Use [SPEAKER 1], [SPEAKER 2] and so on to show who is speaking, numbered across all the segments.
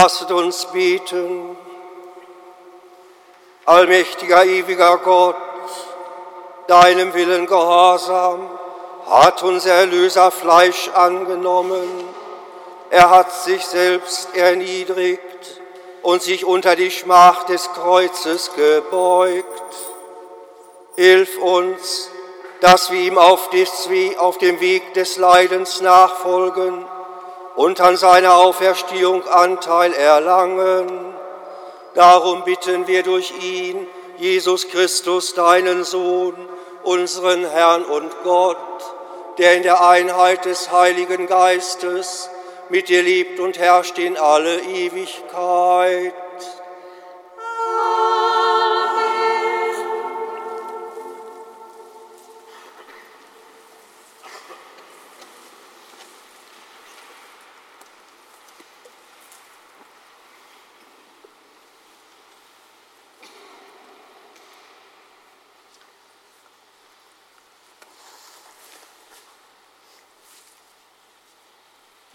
[SPEAKER 1] Lasset uns beten. Allmächtiger, ewiger Gott, deinem Willen gehorsam, hat unser Erlöser Fleisch angenommen. Er hat sich selbst erniedrigt und sich unter die Schmach des Kreuzes gebeugt. Hilf uns, dass wir ihm auf, dem Weg des Leidens nachfolgen und an seiner Auferstehung Anteil erlangen. Darum bitten wir durch ihn, Jesus Christus, deinen Sohn, unseren Herrn und Gott, der in der Einheit des Heiligen Geistes mit dir lebt und herrscht in alle Ewigkeit.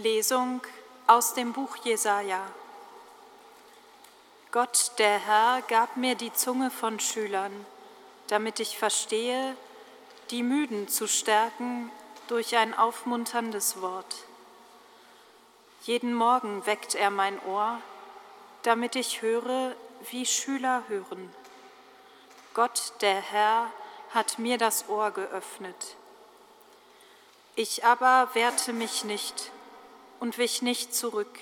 [SPEAKER 2] Lesung aus dem Buch Jesaja. Gott, der Herr, gab mir die Zunge von Schülern, damit ich verstehe, die Müden zu stärken durch ein aufmunterndes Wort. Jeden Morgen weckt er mein Ohr, damit ich höre, wie Schüler hören. Gott, der Herr, hat mir das Ohr geöffnet. Ich aber wehrte mich nicht und wich nicht zurück.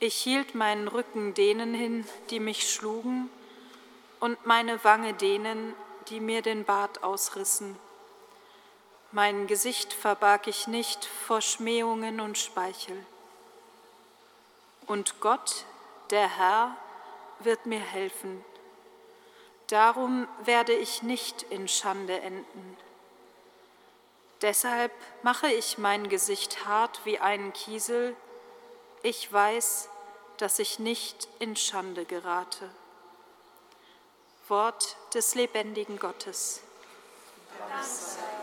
[SPEAKER 2] Ich hielt meinen Rücken denen hin, die mich schlugen, und meine Wange denen, die mir den Bart ausrissen. Mein Gesicht verbarg ich nicht vor Schmähungen und Speichel. Und Gott, der Herr, wird mir helfen. Darum werde ich nicht in Schande enden. Deshalb mache ich mein Gesicht hart wie einen Kiesel. Ich weiß, dass ich nicht in Schande gerate. Wort des lebendigen Gottes. Dank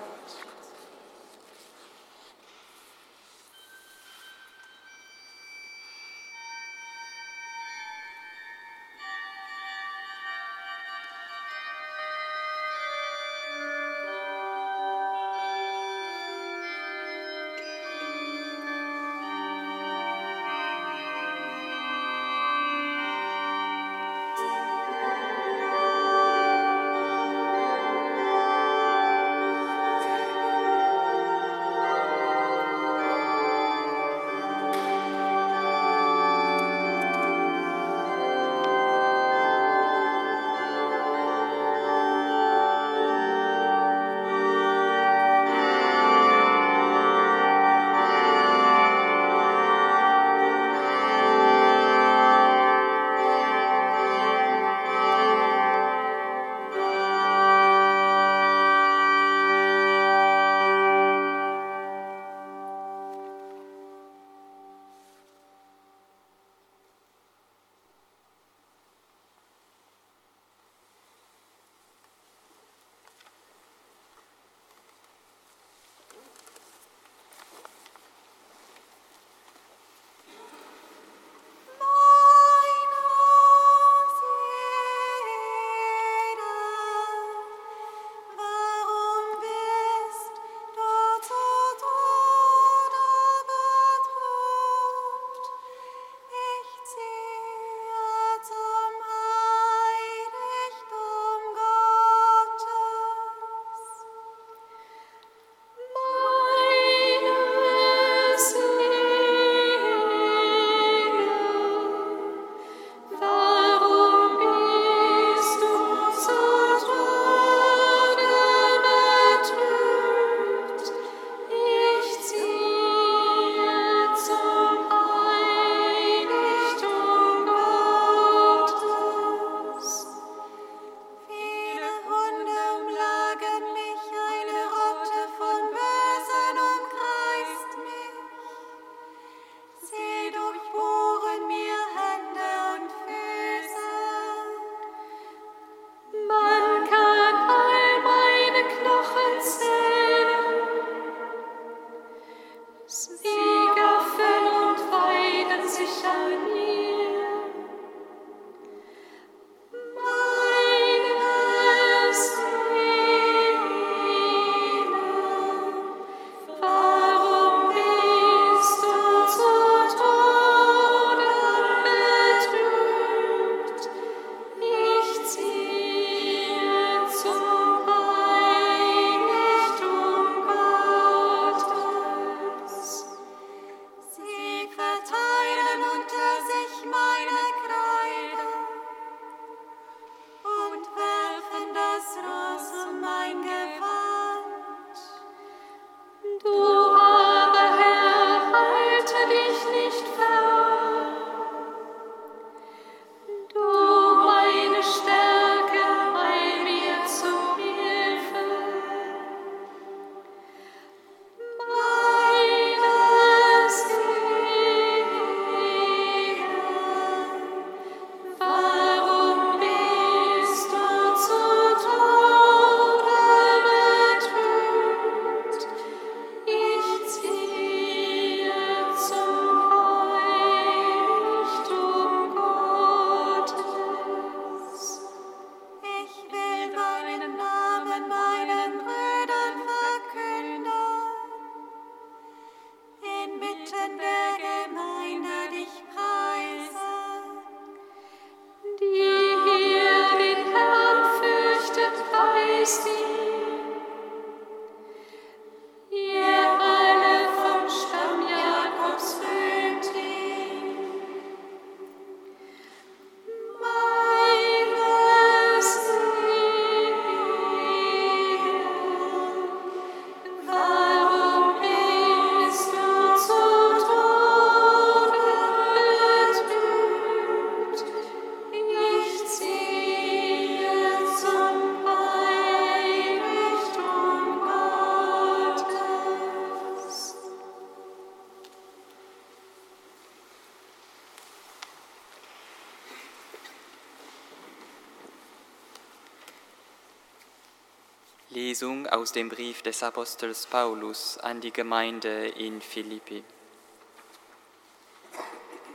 [SPEAKER 3] Lesung aus dem Brief des Apostels Paulus an die Gemeinde in Philippi.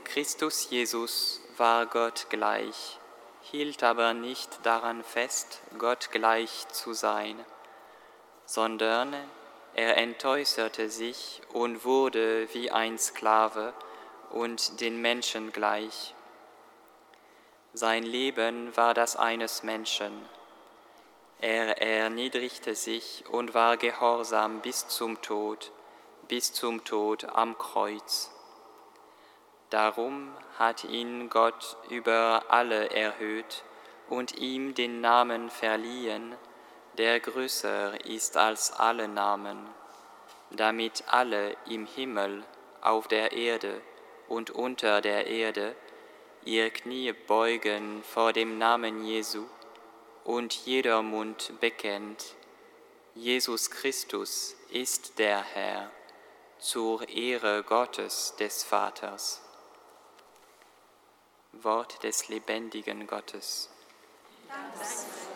[SPEAKER 3] Christus Jesus war Gott gleich, hielt aber nicht daran fest, Gott gleich zu sein, sondern er entäußerte sich und wurde wie ein Sklave und den Menschen gleich. Sein Leben war das eines Menschen er erniedrigte sich und war gehorsam bis zum Tod, bis zum Tod am Kreuz. Darum hat ihn Gott über alle erhöht und ihm den Namen verliehen, der größer ist als alle Namen, damit alle im Himmel, auf der Erde und unter der Erde ihr Knie beugen vor dem Namen Jesu und jeder Mund bekennt, Jesus Christus ist der Herr, zur Ehre Gottes des Vaters. Wort des lebendigen Gottes. Danke.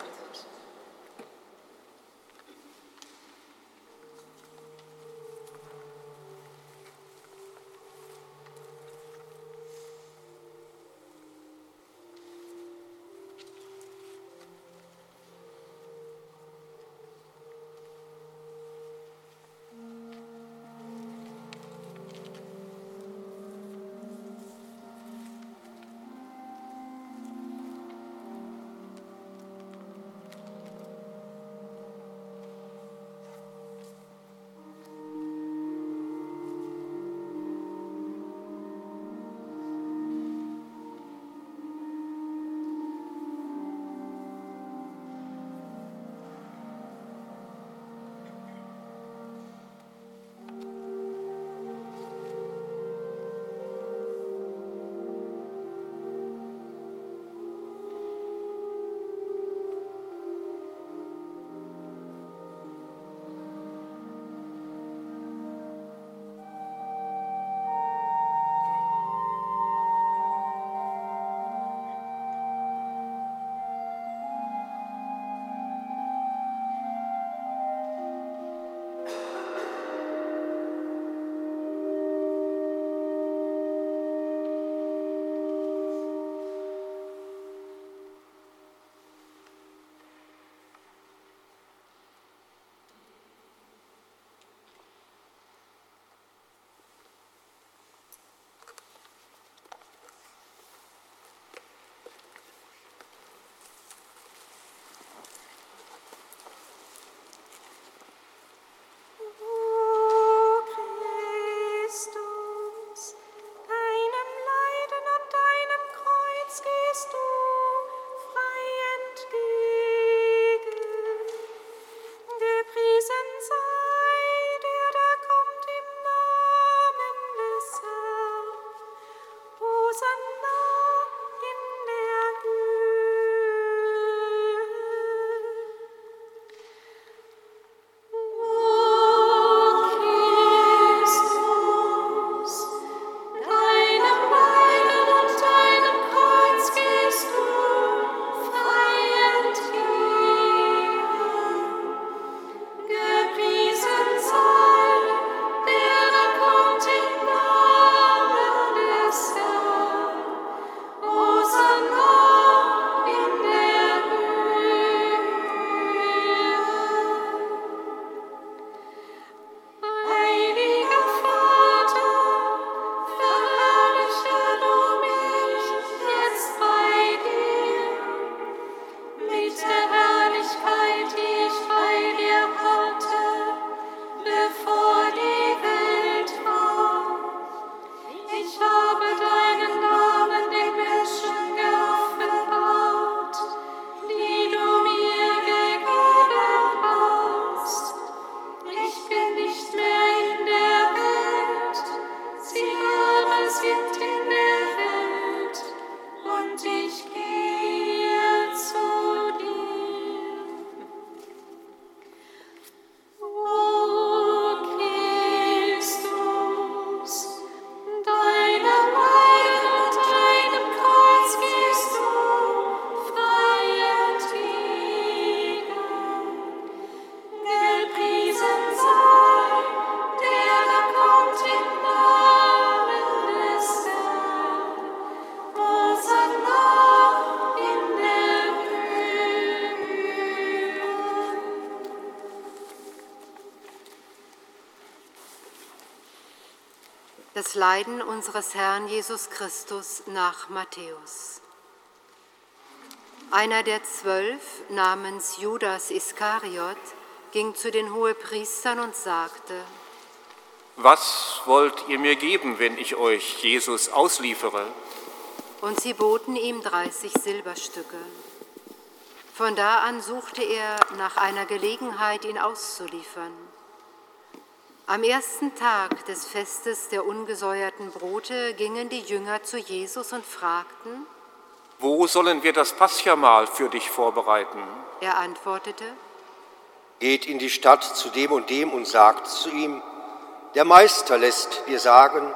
[SPEAKER 4] Christus. Leiden unseres Herrn Jesus Christus nach Matthäus. Einer der zwölf namens Judas Iskariot ging zu den Hohepriestern und sagte,
[SPEAKER 5] Was wollt ihr mir geben, wenn ich euch Jesus ausliefere?
[SPEAKER 4] Und sie boten ihm 30 Silberstücke. Von da an suchte er nach einer Gelegenheit, ihn auszuliefern. Am ersten Tag des Festes der ungesäuerten Brote gingen die Jünger zu Jesus und fragten,
[SPEAKER 5] Wo sollen wir das Paschamahl für dich vorbereiten?
[SPEAKER 4] Er antwortete,
[SPEAKER 1] Geht in die Stadt zu dem und dem und sagt zu ihm, der Meister lässt dir sagen,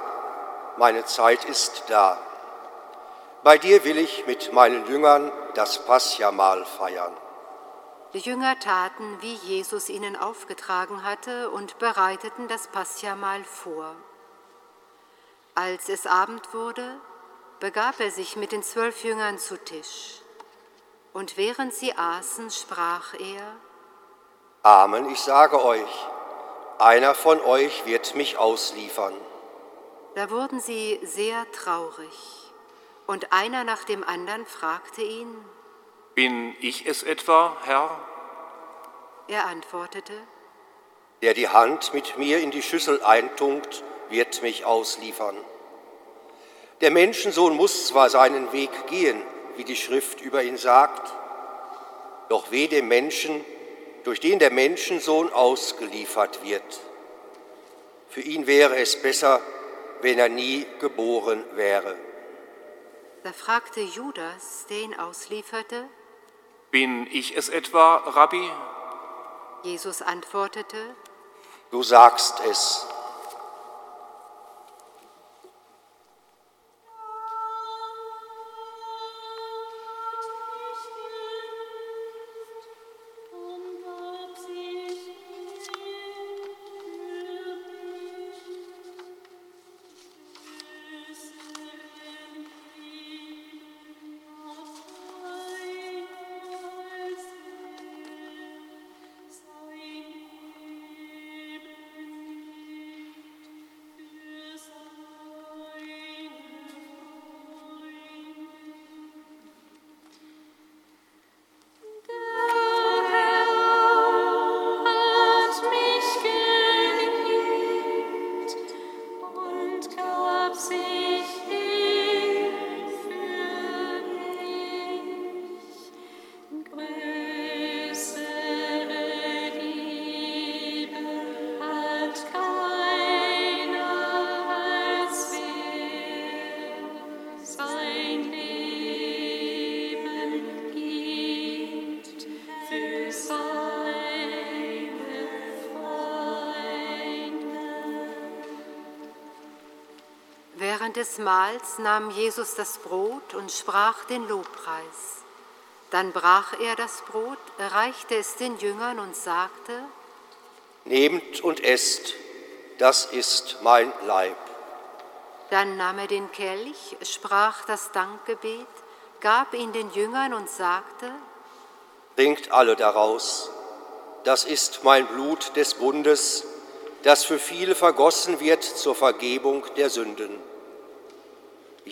[SPEAKER 1] meine Zeit ist da. Bei dir will ich mit meinen Jüngern das Paschamahl feiern.
[SPEAKER 4] Die Jünger taten, wie Jesus ihnen aufgetragen hatte, und bereiteten das Paschamahl vor. Als es Abend wurde, begab er sich mit den zwölf Jüngern zu Tisch. Und während sie aßen, sprach er,
[SPEAKER 1] Amen, ich sage euch, einer von euch wird mich ausliefern.
[SPEAKER 4] Da wurden sie sehr traurig. Und einer nach dem anderen fragte ihn,
[SPEAKER 5] Bin ich es etwa, Herr?
[SPEAKER 4] er antwortete,
[SPEAKER 1] Der die Hand mit mir in die Schüssel eintunkt, wird mich ausliefern. Der Menschensohn muss zwar seinen Weg gehen, wie die Schrift über ihn sagt, doch weh dem Menschen, durch den der Menschensohn ausgeliefert wird. Für ihn wäre es besser, wenn er nie geboren wäre.
[SPEAKER 4] Da fragte Judas, der ihn auslieferte,
[SPEAKER 5] Bin ich es etwa, Rabbi?
[SPEAKER 4] Jesus antwortete,
[SPEAKER 1] Du sagst es.
[SPEAKER 4] Des Mahls nahm Jesus das Brot und sprach den Lobpreis. Dann brach er das Brot, reichte es den Jüngern und sagte,
[SPEAKER 1] Nehmt und esst, das ist mein Leib.
[SPEAKER 4] dann nahm er den Kelch, sprach das Dankgebet, gab ihn den Jüngern und sagte,
[SPEAKER 1] Trinkt alle daraus. Das ist mein Blut des Bundes, das für viele vergossen wird zur Vergebung der Sünden.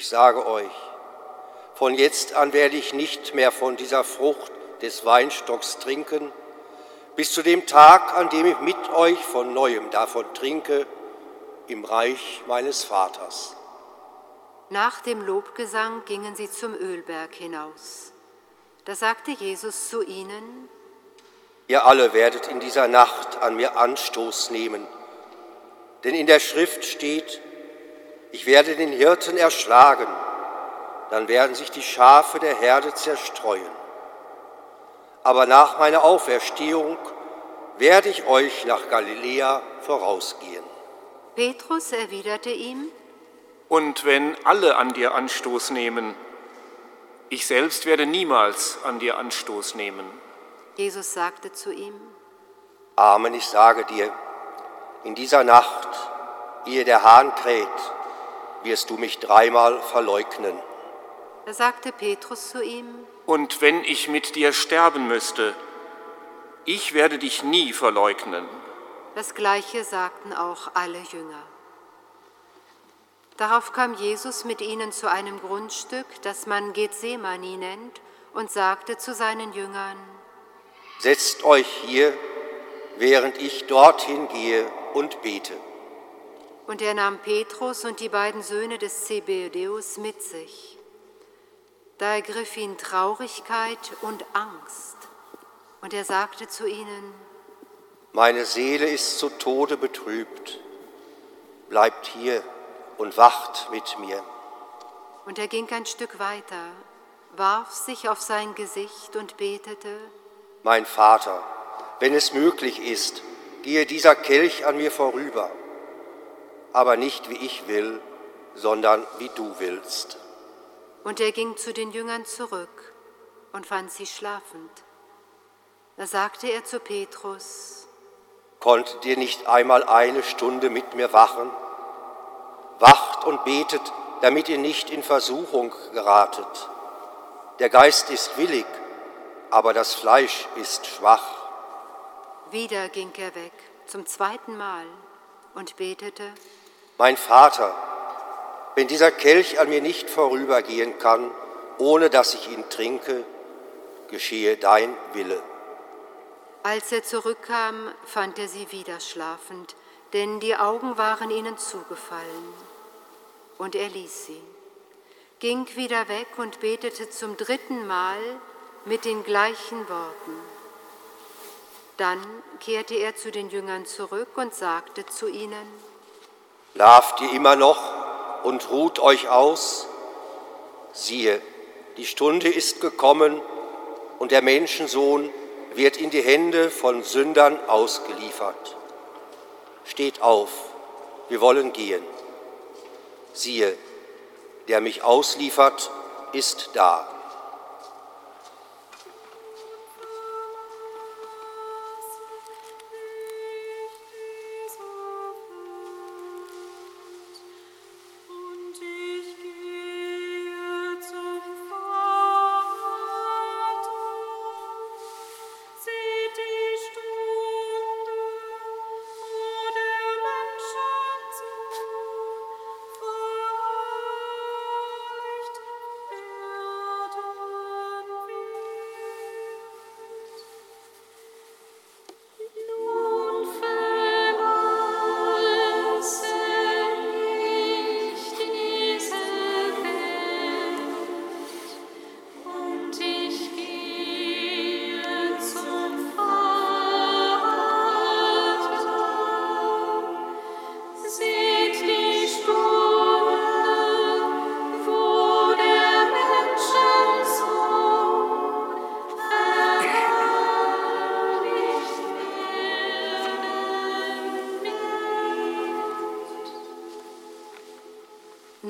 [SPEAKER 1] Ich sage euch, von jetzt an werde ich nicht mehr von dieser Frucht des Weinstocks trinken, bis zu dem Tag, an dem ich mit euch von neuem davon trinke, im Reich meines Vaters.
[SPEAKER 4] Nach dem Lobgesang gingen sie zum Ölberg hinaus. Da sagte Jesus zu ihnen,
[SPEAKER 1] Ihr alle werdet in dieser Nacht an mir Anstoß nehmen, denn in der Schrift steht, ich werde den Hirten erschlagen, dann werden sich die Schafe der Herde zerstreuen. Aber nach meiner Auferstehung werde ich euch nach Galiläa vorausgehen.
[SPEAKER 4] Petrus erwiderte ihm,
[SPEAKER 5] Und wenn alle an dir Anstoß nehmen, ich selbst werde niemals an dir Anstoß nehmen.
[SPEAKER 4] Jesus sagte zu ihm,
[SPEAKER 1] Amen, ich sage dir, in dieser Nacht, ehe der Hahn kräht, wirst du mich dreimal verleugnen.
[SPEAKER 4] da sagte Petrus zu ihm,
[SPEAKER 5] Und wenn ich mit dir sterben müsste, ich werde dich nie verleugnen.
[SPEAKER 4] das gleiche sagten auch alle Jünger. Darauf kam Jesus mit ihnen zu einem Grundstück, das man Gethsemane nennt, und sagte zu seinen Jüngern,
[SPEAKER 1] Setzt euch hier, während ich dorthin gehe und bete.
[SPEAKER 4] Und er nahm Petrus und die beiden Söhne des Zebedeus mit sich. Da ergriff ihn Traurigkeit und Angst, und er sagte zu ihnen,
[SPEAKER 1] Meine Seele ist zu Tode betrübt, bleibt hier und wacht mit mir.
[SPEAKER 4] Und er ging ein Stück weiter, warf sich auf sein Gesicht und betete,
[SPEAKER 1] Mein Vater, wenn es möglich ist, gehe dieser Kelch an mir vorüber, aber nicht wie ich will, sondern wie du willst.
[SPEAKER 4] Und er ging zu den Jüngern zurück und fand sie schlafend. Da sagte er zu Petrus,
[SPEAKER 1] Konntet ihr nicht einmal eine Stunde mit mir wachen? Wacht und betet, damit ihr nicht in Versuchung geratet. Der Geist ist willig, aber das Fleisch ist schwach.
[SPEAKER 4] Wieder ging er weg, zum zweiten Mal, und betete,
[SPEAKER 1] Mein Vater, wenn dieser Kelch an mir nicht vorübergehen kann, ohne dass ich ihn trinke, geschehe dein Wille.
[SPEAKER 4] Als er zurückkam, fand er sie wieder schlafend, denn die Augen waren ihnen zugefallen. Und er ließ sie, ging wieder weg und betete zum dritten Mal mit den gleichen Worten. Dann kehrte er zu den Jüngern zurück und sagte zu ihnen,
[SPEAKER 1] Schlaft ihr immer noch und ruht euch aus? Siehe, die Stunde ist gekommen und der Menschensohn wird in die Hände von Sündern ausgeliefert. Steht auf, wir wollen gehen. Siehe, der mich ausliefert, ist da.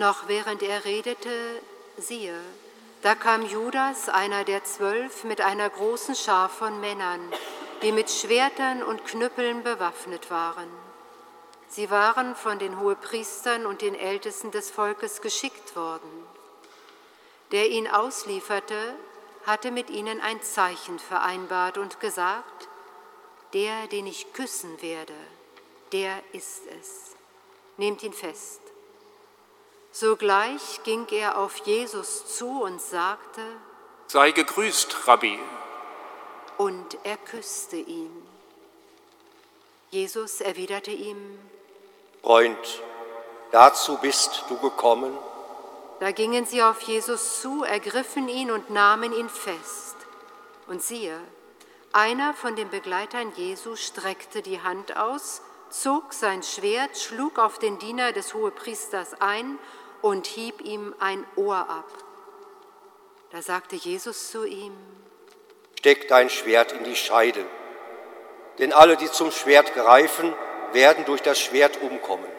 [SPEAKER 4] Noch während er redete, siehe, da kam Judas, einer der zwölf, mit einer großen Schar von Männern, die mit Schwertern und Knüppeln bewaffnet waren. Sie waren von den Hohepriestern und den Ältesten des Volkes geschickt worden. Der ihn auslieferte, hatte mit ihnen ein Zeichen vereinbart und gesagt, der, den ich küssen werde, der ist es. Nehmt ihn fest. Sogleich ging er auf Jesus zu und sagte,
[SPEAKER 5] Sei gegrüßt, Rabbi.
[SPEAKER 4] und er küsste ihn. Jesus erwiderte ihm,
[SPEAKER 1] Freund, dazu bist du gekommen?
[SPEAKER 4] da gingen sie auf Jesus zu, ergriffen ihn und nahmen ihn fest. Und siehe, einer von den Begleitern Jesu streckte die Hand aus, zog sein Schwert, schlug auf den Diener des Hohepriesters ein und hieb ihm ein Ohr ab. Da sagte Jesus zu ihm,
[SPEAKER 1] Steck dein Schwert in die Scheide, denn alle, die zum Schwert greifen, werden durch das Schwert umkommen.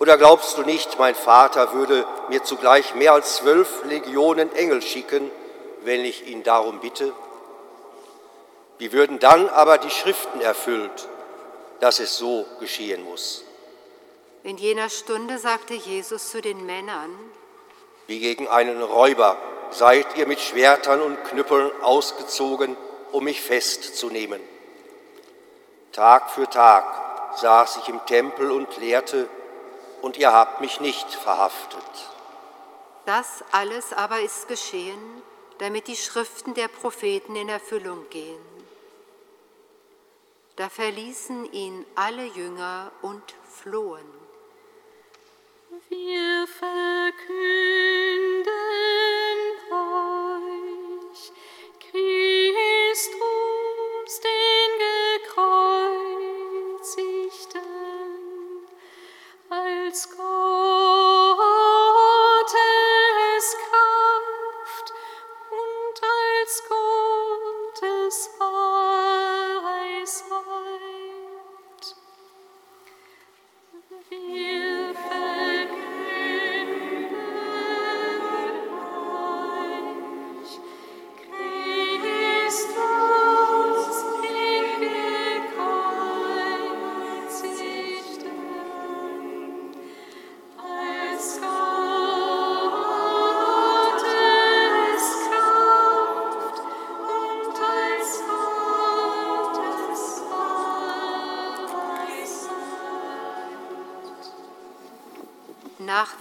[SPEAKER 1] Oder glaubst du nicht, mein Vater würde mir zugleich mehr als zwölf Legionen Engel schicken, wenn ich ihn darum bitte? Wie würden dann aber die Schriften erfüllt, dass es so geschehen muss?
[SPEAKER 4] In jener Stunde sagte Jesus zu den Männern,
[SPEAKER 1] Wie gegen einen Räuber seid ihr mit Schwertern und Knüppeln ausgezogen, um mich festzunehmen. Tag für Tag saß ich im Tempel und lehrte, und ihr habt mich nicht verhaftet.
[SPEAKER 4] Das alles aber ist geschehen, damit die Schriften der Propheten in Erfüllung gehen. Da verließen ihn alle Jünger und flohen.
[SPEAKER 6] Wir verkünden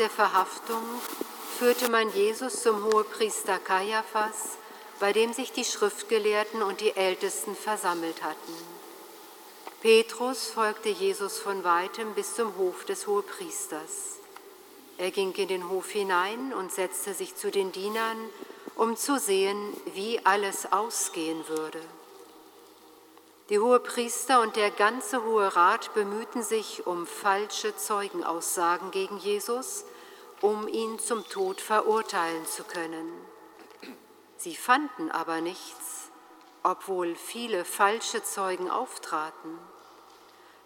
[SPEAKER 4] der Verhaftung führte man Jesus zum Hohepriester Kaiaphas, bei dem sich die Schriftgelehrten und die Ältesten versammelt hatten. Petrus folgte Jesus von weitem bis zum Hof des Hohepriesters. Er ging in den Hof hinein und setzte sich zu den Dienern, um zu sehen, wie alles ausgehen würde. Die Hohepriester und der ganze Hohe Rat bemühten sich um falsche Zeugenaussagen gegen Jesus, um ihn zum Tod verurteilen zu können. Sie fanden aber nichts, obwohl viele falsche Zeugen auftraten.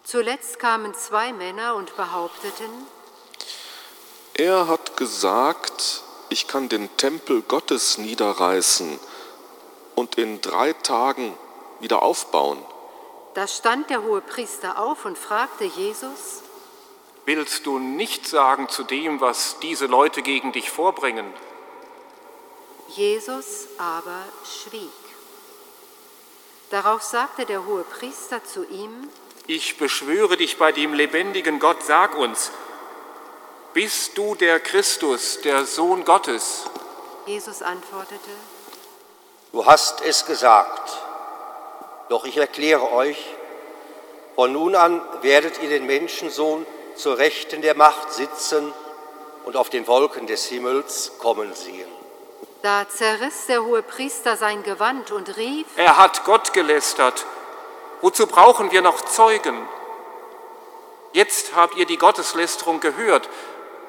[SPEAKER 4] Zuletzt kamen zwei Männer und behaupteten,
[SPEAKER 7] er hat gesagt, ich kann den Tempel Gottes niederreißen und in drei Tagen wieder aufbauen.
[SPEAKER 4] Da stand der hohe Priester auf und fragte Jesus,
[SPEAKER 5] Willst du nicht sagen zu dem, was diese Leute gegen dich vorbringen?
[SPEAKER 4] Jesus aber schwieg. Darauf sagte der hohe Priester zu ihm,
[SPEAKER 5] Ich beschwöre dich bei dem lebendigen Gott, sag uns, bist du der Christus, der Sohn Gottes?
[SPEAKER 4] Jesus antwortete,
[SPEAKER 1] Du hast es gesagt. Doch ich erkläre euch, von nun an werdet ihr den Menschensohn zur Rechten der Macht sitzen und auf den Wolken des Himmels kommen sehen.
[SPEAKER 4] Da zerriss der hohe Priester sein Gewand und rief,
[SPEAKER 5] Er hat Gott gelästert. Wozu brauchen wir noch Zeugen? Jetzt habt ihr die Gotteslästerung gehört.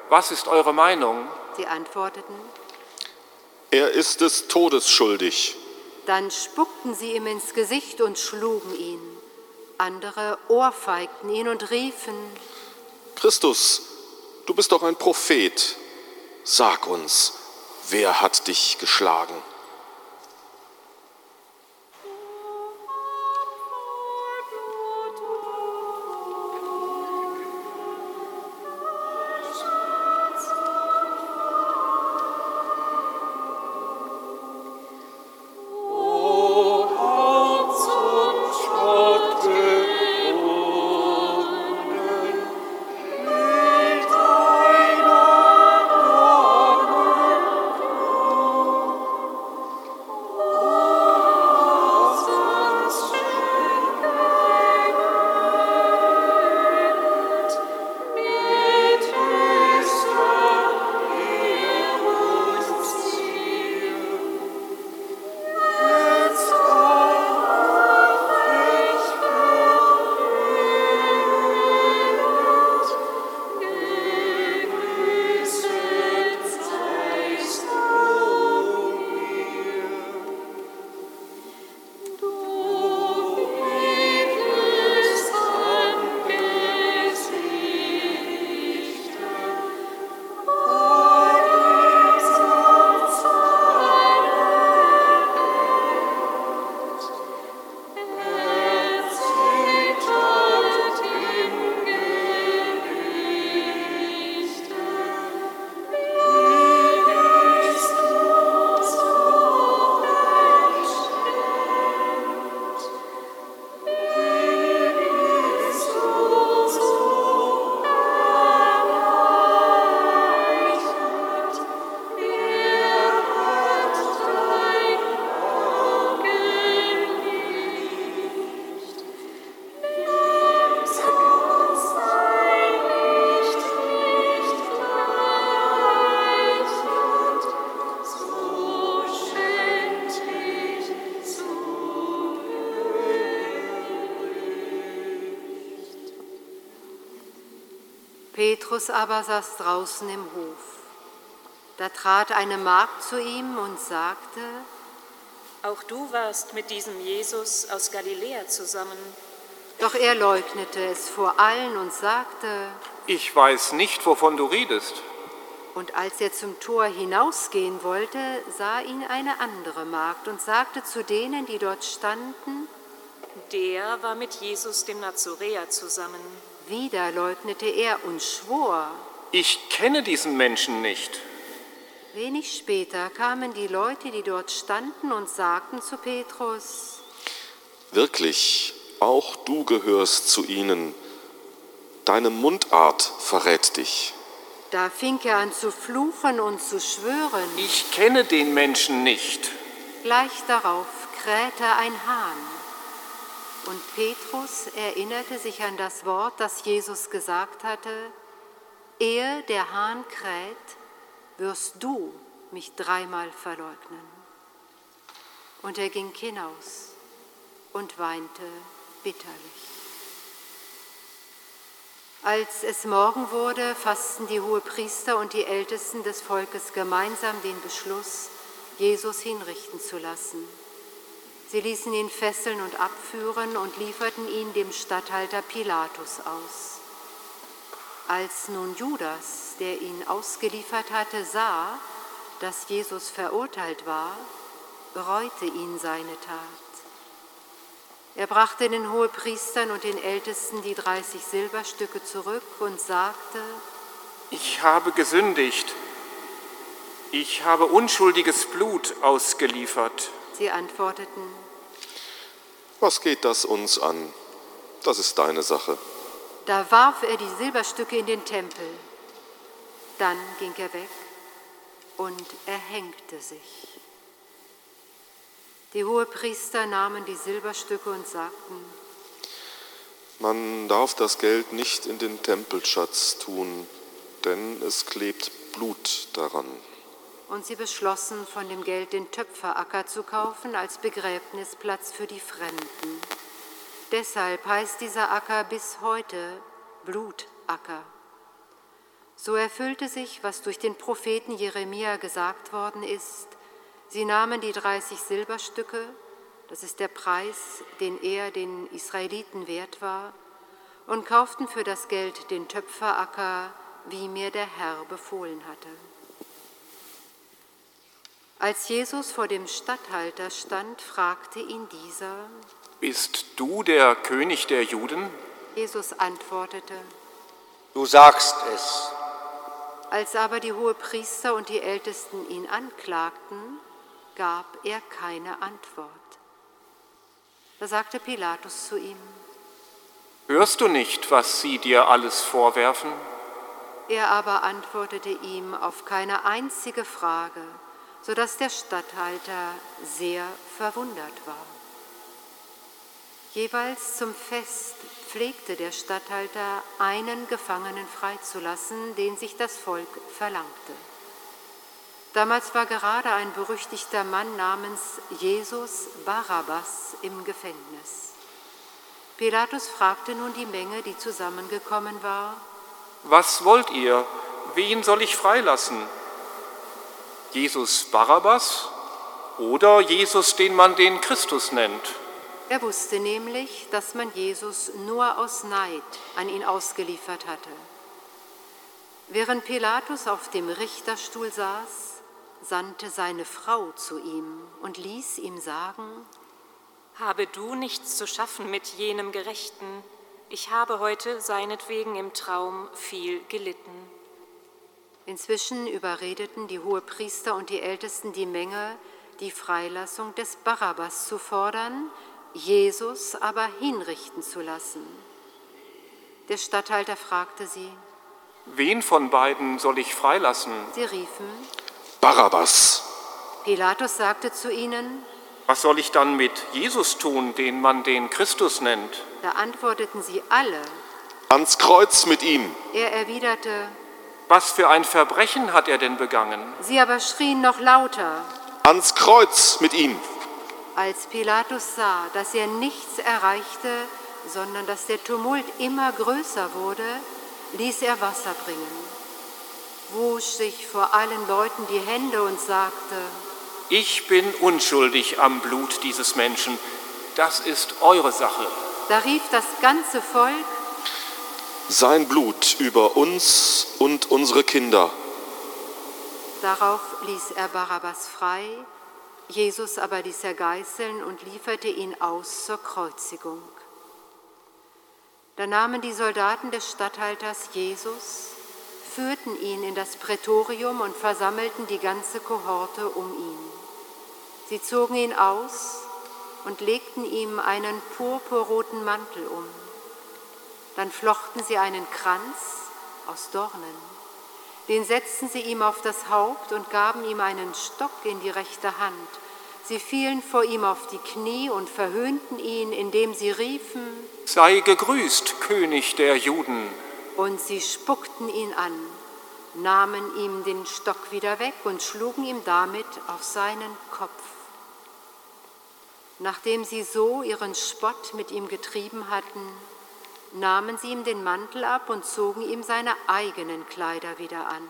[SPEAKER 5] Was ist eure Meinung?
[SPEAKER 4] Sie antworteten,
[SPEAKER 7] Er ist des Todes schuldig.
[SPEAKER 4] Dann spuckten sie ihm ins Gesicht und schlugen ihn. Andere ohrfeigten ihn und riefen,
[SPEAKER 7] Christus, du bist doch ein Prophet. Sag uns, wer hat dich geschlagen?
[SPEAKER 4] Petrus aber saß draußen im Hof. Da trat eine Magd zu ihm und sagte,
[SPEAKER 6] Auch du warst mit diesem Jesus aus Galiläa zusammen.
[SPEAKER 4] Doch er leugnete es vor allen und sagte,
[SPEAKER 5] Ich weiß nicht, wovon du redest.
[SPEAKER 4] Und als er zum Tor hinausgehen wollte, sah ihn eine andere Magd und sagte zu denen, die dort standen,
[SPEAKER 6] Der war mit Jesus dem Nazoräer zusammen.
[SPEAKER 4] Wieder leugnete er und schwor.
[SPEAKER 5] Ich kenne diesen Menschen nicht.
[SPEAKER 4] Wenig später kamen die Leute, die dort standen, und sagten zu Petrus,
[SPEAKER 7] Wirklich, auch du gehörst zu ihnen. Deine Mundart verrät dich.
[SPEAKER 4] da fing er an zu fluchen und zu schwören.
[SPEAKER 5] Ich kenne den Menschen nicht.
[SPEAKER 4] Gleich darauf krähte ein Hahn. Und Petrus erinnerte sich an das Wort, das Jesus gesagt hatte, ehe der Hahn kräht, wirst du mich dreimal verleugnen. Und er ging hinaus und weinte bitterlich. Als es Morgen wurde, fassten die Hohepriester und die Ältesten des Volkes gemeinsam den Beschluss, Jesus hinrichten zu lassen. Sie ließen ihn fesseln und abführen und lieferten ihn dem Statthalter Pilatus aus. Als nun Judas, der ihn ausgeliefert hatte, sah, dass Jesus verurteilt war, bereute ihn seine Tat. Er brachte den Hohepriestern und den Ältesten die 30 Silberstücke zurück und sagte,
[SPEAKER 5] Ich habe gesündigt. Ich habe unschuldiges Blut ausgeliefert.
[SPEAKER 4] sie antworteten,
[SPEAKER 7] Was geht das uns an? Das ist deine Sache.
[SPEAKER 4] Da warf er die Silberstücke in den Tempel. Dann ging er weg und erhängte sich. Die Hohepriester nahmen die Silberstücke und sagten,
[SPEAKER 7] Man darf das Geld nicht in den Tempelschatz tun, denn es klebt Blut daran.
[SPEAKER 4] Und sie beschlossen, von dem Geld den Töpferacker zu kaufen als Begräbnisplatz für die Fremden. Deshalb heißt dieser Acker bis heute Blutacker. So erfüllte sich, was durch den Propheten Jeremia gesagt worden ist. Sie nahmen die 30 Silberstücke, das ist der Preis, den er den Israeliten wert war, und kauften für das Geld den Töpferacker, wie mir der Herr befohlen hatte. Als Jesus vor dem Statthalter stand, fragte ihn dieser.
[SPEAKER 5] Bist du der König der Juden?
[SPEAKER 4] Jesus antwortete.
[SPEAKER 1] Du sagst es.
[SPEAKER 4] Als aber die Hohepriester und die Ältesten ihn anklagten, gab er keine Antwort. Da sagte Pilatus zu ihm.
[SPEAKER 5] Hörst du nicht, was sie dir alles vorwerfen?
[SPEAKER 4] Er aber antwortete ihm auf keine einzige Frage, sodass der Statthalter sehr verwundert war. Jeweils zum Fest pflegte der Statthalter einen Gefangenen freizulassen, den sich das Volk verlangte. Damals war gerade ein berüchtigter Mann namens Jesus Barabbas im Gefängnis. Pilatus fragte nun die Menge, die zusammengekommen war,
[SPEAKER 5] Was wollt ihr? Wen soll ich freilassen? Jesus Barabbas oder Jesus, den man den Christus nennt?
[SPEAKER 4] Er wusste nämlich, dass man Jesus nur aus Neid an ihn ausgeliefert hatte. Während Pilatus auf dem Richterstuhl saß, sandte seine Frau zu ihm und ließ ihm sagen,
[SPEAKER 6] Habe du nichts zu schaffen mit jenem Gerechten? Ich habe heute seinetwegen im Traum viel gelitten.
[SPEAKER 4] Inzwischen überredeten die Hohepriester und die Ältesten die Menge, die Freilassung des Barabbas zu fordern, Jesus aber hinrichten zu lassen. Der Statthalter fragte sie,
[SPEAKER 5] Wen von beiden soll ich freilassen?
[SPEAKER 4] sie riefen,
[SPEAKER 7] Barabbas!
[SPEAKER 4] Pilatus sagte zu ihnen,
[SPEAKER 5] Was soll ich dann mit Jesus tun, den man den Christus nennt?
[SPEAKER 4] da antworteten sie alle.
[SPEAKER 7] Ans Kreuz mit ihm!
[SPEAKER 4] Er erwiderte,
[SPEAKER 5] Was für ein Verbrechen hat er denn begangen?
[SPEAKER 4] sie aber schrien noch lauter.
[SPEAKER 7] Ans Kreuz mit ihm!
[SPEAKER 4] Als Pilatus sah, dass er nichts erreichte, sondern dass der Tumult immer größer wurde, ließ er Wasser bringen, wusch sich vor allen Leuten die Hände und sagte,
[SPEAKER 5] ich bin unschuldig am Blut dieses Menschen, das ist eure Sache.
[SPEAKER 4] Da rief das ganze Volk,
[SPEAKER 7] sein Blut über uns und unsere Kinder.
[SPEAKER 4] Darauf ließ er Barabbas frei, Jesus aber ließ er geißeln und lieferte ihn aus zur Kreuzigung. Da nahmen die Soldaten des Statthalters Jesus, führten ihn in das Prätorium und versammelten die ganze Kohorte um ihn. Sie zogen ihn aus und legten ihm einen purpurroten Mantel um. Dann flochten sie einen Kranz aus Dornen. Den setzten sie ihm auf das Haupt und gaben ihm einen Stock in die rechte Hand. Sie fielen vor ihm auf die Knie und verhöhnten ihn, indem sie riefen,
[SPEAKER 5] Sei gegrüßt, König der Juden.
[SPEAKER 4] Und sie spuckten ihn an, nahmen ihm den Stock wieder weg und schlugen ihm damit auf seinen Kopf. Nachdem sie so ihren Spott mit ihm getrieben hatten, nahmen sie ihm den Mantel ab und zogen ihm seine eigenen Kleider wieder an.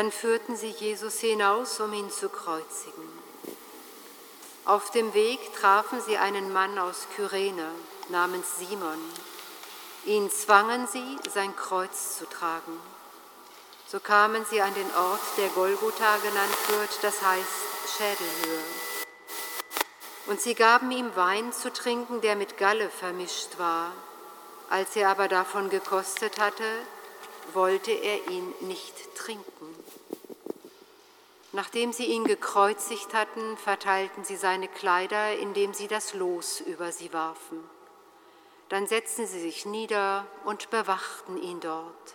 [SPEAKER 4] Dann führten sie Jesus hinaus, um ihn zu kreuzigen. Auf dem Weg trafen sie einen Mann aus Kyrene namens Simon. Ihn zwangen sie, sein Kreuz zu tragen. So kamen sie an den Ort, der Golgotha genannt wird, das heißt Schädelhöhe. Und sie gaben ihm Wein zu trinken, der mit Galle vermischt war. Als er aber davon gekostet hatte, wollte er ihn nicht trinken. Nachdem sie ihn gekreuzigt hatten, verteilten sie seine Kleider, indem sie das Los über sie warfen. Dann setzten sie sich nieder und bewachten ihn dort.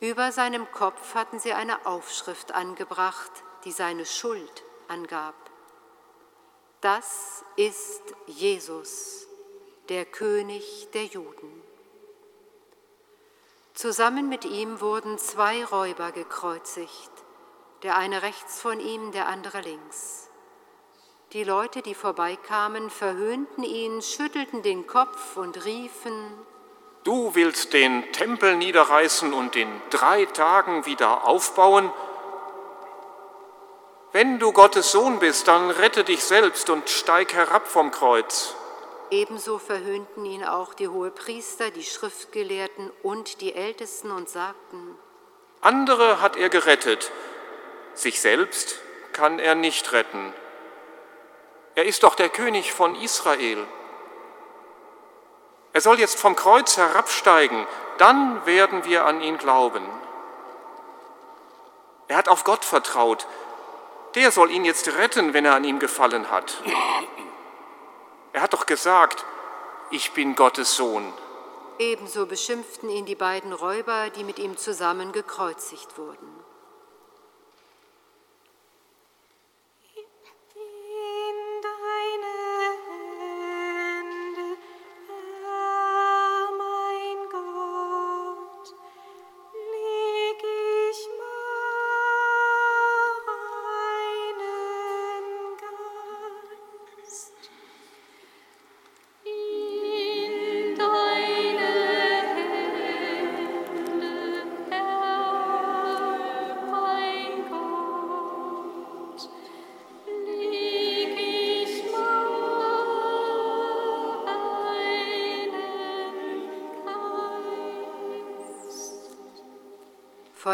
[SPEAKER 4] Über seinem Kopf hatten sie eine Aufschrift angebracht, die seine Schuld angab. Das ist Jesus, der König der Juden. Zusammen mit ihm wurden zwei Räuber gekreuzigt, der eine rechts von ihm, der andere links. Die Leute, die vorbeikamen, verhöhnten ihn, schüttelten den Kopf und riefen,
[SPEAKER 5] Du willst den Tempel niederreißen und in drei Tagen wieder aufbauen? Wenn du Gottes Sohn bist, dann rette dich selbst und steig herab vom Kreuz.
[SPEAKER 4] Ebenso verhöhnten ihn auch die Hohepriester, die Schriftgelehrten und die Ältesten und sagten,
[SPEAKER 5] Andere hat er gerettet, sich selbst kann er nicht retten. Er ist doch der König von Israel. Er soll jetzt vom Kreuz herabsteigen, dann werden wir an ihn glauben. Er hat auf Gott vertraut, der soll ihn jetzt retten, wenn er an ihm gefallen hat. Er hat doch gesagt, ich bin Gottes Sohn.
[SPEAKER 4] Ebenso beschimpften ihn die beiden Räuber, die mit ihm zusammen gekreuzigt wurden.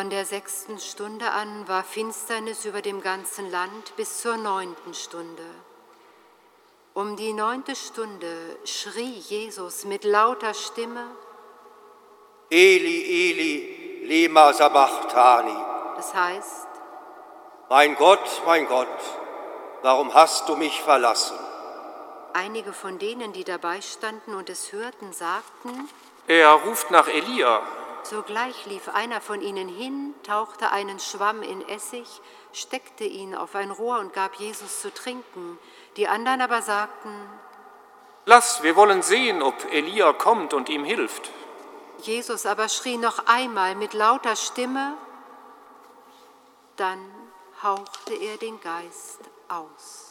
[SPEAKER 4] Von der sechsten Stunde an war Finsternis über dem ganzen Land bis zur neunten Stunde. Um die neunte Stunde schrie Jesus mit lauter Stimme,
[SPEAKER 1] Eli, Eli, lema sabachthani.
[SPEAKER 4] Das heißt,
[SPEAKER 1] Mein Gott, mein Gott, warum hast du mich verlassen?
[SPEAKER 4] Einige von denen, die dabei standen und es hörten, sagten,
[SPEAKER 5] er ruft nach Elia.
[SPEAKER 4] Sogleich lief einer von ihnen hin, tauchte einen Schwamm in Essig, steckte ihn auf ein Rohr und gab Jesus zu trinken. Die anderen aber sagten,
[SPEAKER 5] Lass, wir wollen sehen, ob Elia kommt und ihm hilft.
[SPEAKER 4] Jesus aber schrie noch einmal mit lauter Stimme, dann hauchte er den Geist aus.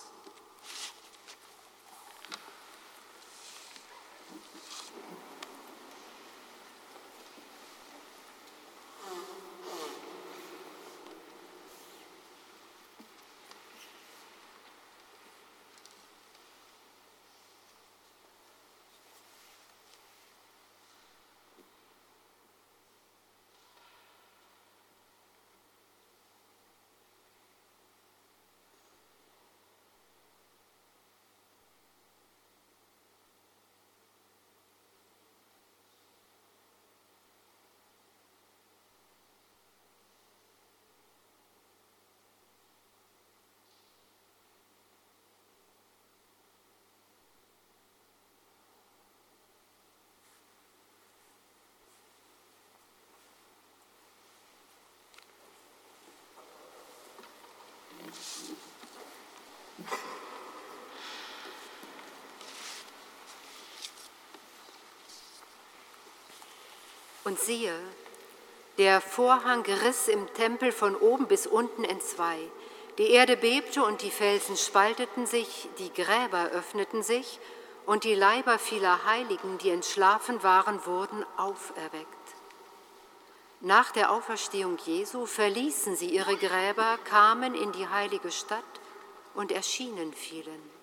[SPEAKER 4] Und siehe, der Vorhang riss im Tempel von oben bis unten entzwei. Die Erde bebte und die Felsen spalteten sich, die Gräber öffneten sich und die Leiber vieler Heiligen, die entschlafen waren, wurden auferweckt. Nach der Auferstehung Jesu verließen sie ihre Gräber, kamen in die heilige Stadt und erschienen vielen.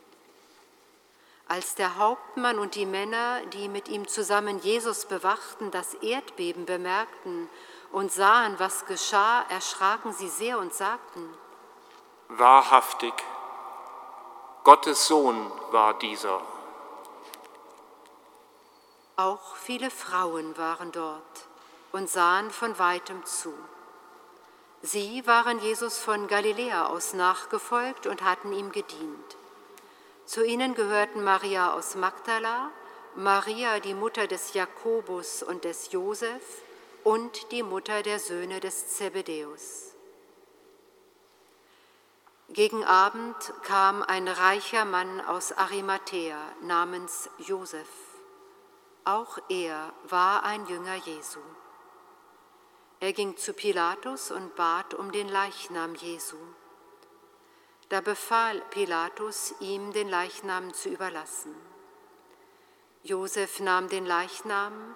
[SPEAKER 4] Als der Hauptmann und die Männer, die mit ihm zusammen Jesus bewachten, das Erdbeben bemerkten und sahen, was geschah, erschraken sie sehr und sagten,
[SPEAKER 5] Wahrhaftig, Gottes Sohn war dieser.
[SPEAKER 4] Auch viele Frauen waren dort und sahen von weitem zu. Sie waren Jesus von Galiläa aus nachgefolgt und hatten ihm gedient. Zu ihnen gehörten Maria aus Magdala, Maria, die Mutter des Jakobus und des Josef und die Mutter der Söhne des Zebedäus. Gegen Abend kam ein reicher Mann aus Arimathea namens Josef. Auch er war ein Jünger Jesu. Er ging zu Pilatus und bat um den Leichnam Jesu. Da befahl Pilatus, ihm den Leichnam zu überlassen. Josef nahm den Leichnam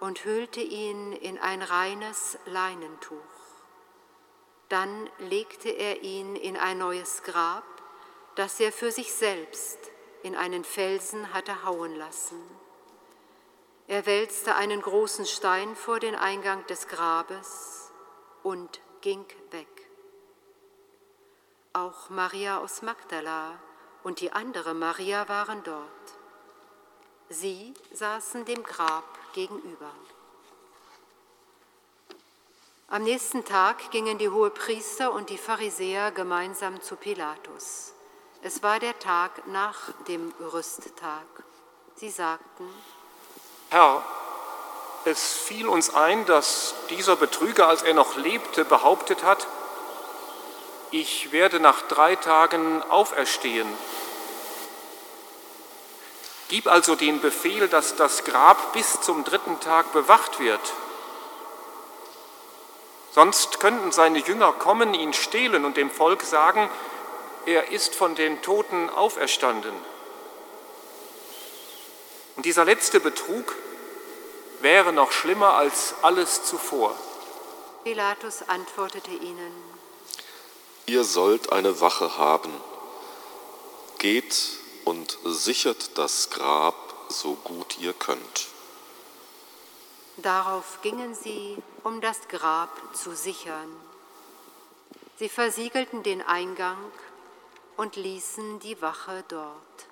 [SPEAKER 4] und hüllte ihn in ein reines Leinentuch. Dann legte er ihn in ein neues Grab, das er für sich selbst in einen Felsen hatte hauen lassen. Er wälzte einen großen Stein vor den Eingang des Grabes und ging weg. Auch Maria aus Magdala und die andere Maria waren dort. Sie saßen dem Grab gegenüber. Am nächsten Tag gingen die Hohepriester und die Pharisäer gemeinsam zu Pilatus. Es war der Tag nach dem Rüsttag. Sie sagten,
[SPEAKER 5] Herr, es fiel uns ein, dass dieser Betrüger, als er noch lebte, behauptet hat, ich werde nach drei Tagen auferstehen. Gib also den Befehl, dass das Grab bis zum dritten Tag bewacht wird. Sonst könnten seine Jünger kommen, ihn stehlen und dem Volk sagen, er ist von den Toten auferstanden. Und dieser letzte Betrug wäre noch schlimmer als alles zuvor.
[SPEAKER 4] Pilatus antwortete ihnen,
[SPEAKER 7] Ihr sollt eine Wache haben. Geht und sichert das Grab so gut ihr könnt.
[SPEAKER 4] Darauf gingen sie, um das Grab zu sichern. Sie versiegelten den Eingang und ließen die Wache dort.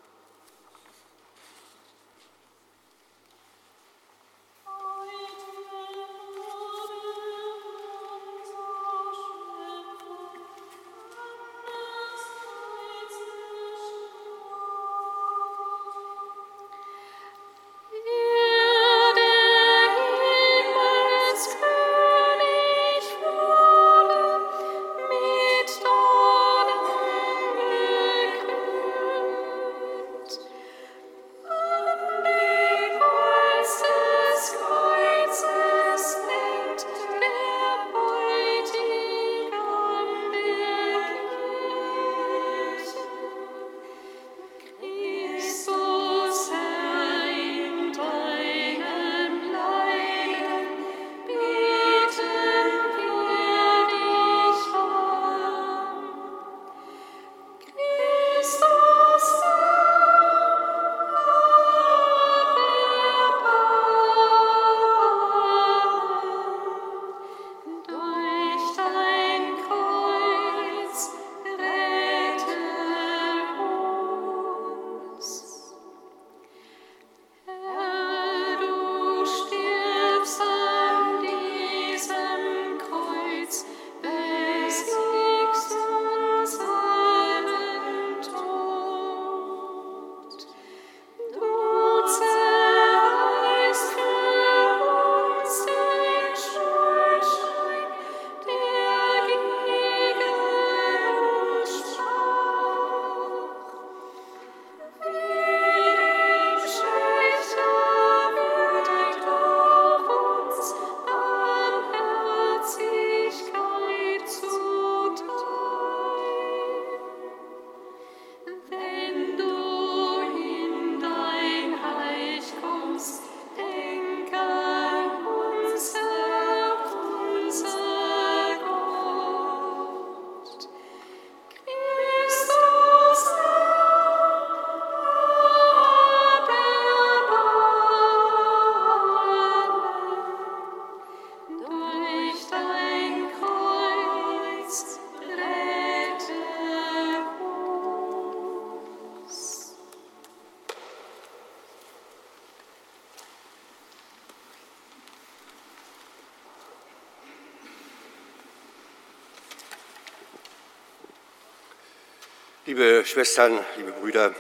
[SPEAKER 1] Liebe Schwestern, liebe Brüder,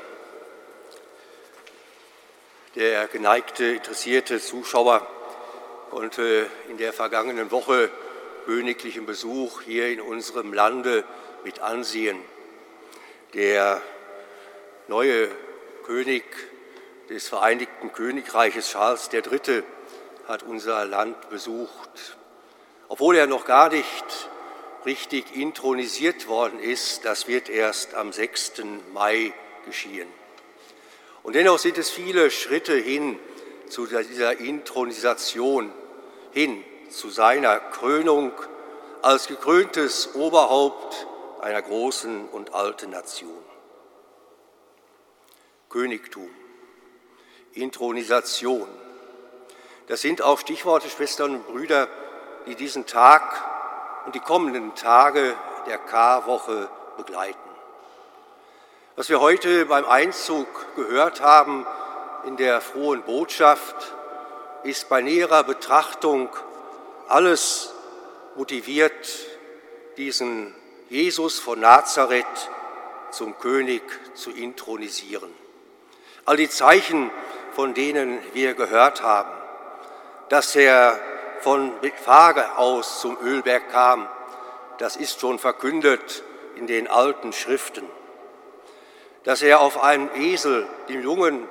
[SPEAKER 1] der geneigte, interessierte Zuschauer konnte in der vergangenen Woche königlichen Besuch hier in unserem Lande mit ansehen. Der neue König des Vereinigten Königreiches Charles III. hat unser Land besucht. Obwohl er noch gar nicht richtig intronisiert worden ist, das wird erst am 6. Mai geschehen. Und dennoch sind es viele Schritte hin zu dieser Intronisation, hin zu seiner Krönung als gekröntes Oberhaupt einer großen und alten Nation. Königtum, Intronisation, das sind auch Stichworte, Schwestern und Brüder, die diesen Tag und die kommenden Tage der Karwoche begleiten. Was wir heute beim Einzug gehört haben in der frohen Botschaft, ist bei näherer Betrachtung alles motiviert, diesen Jesus von Nazareth zum König zu intronisieren. All die Zeichen, von denen wir gehört haben, dass er von Bethphage aus zum Ölberg kam, das ist schon verkündet in den alten Schriften. Dass er auf einem Esel, dem Jungen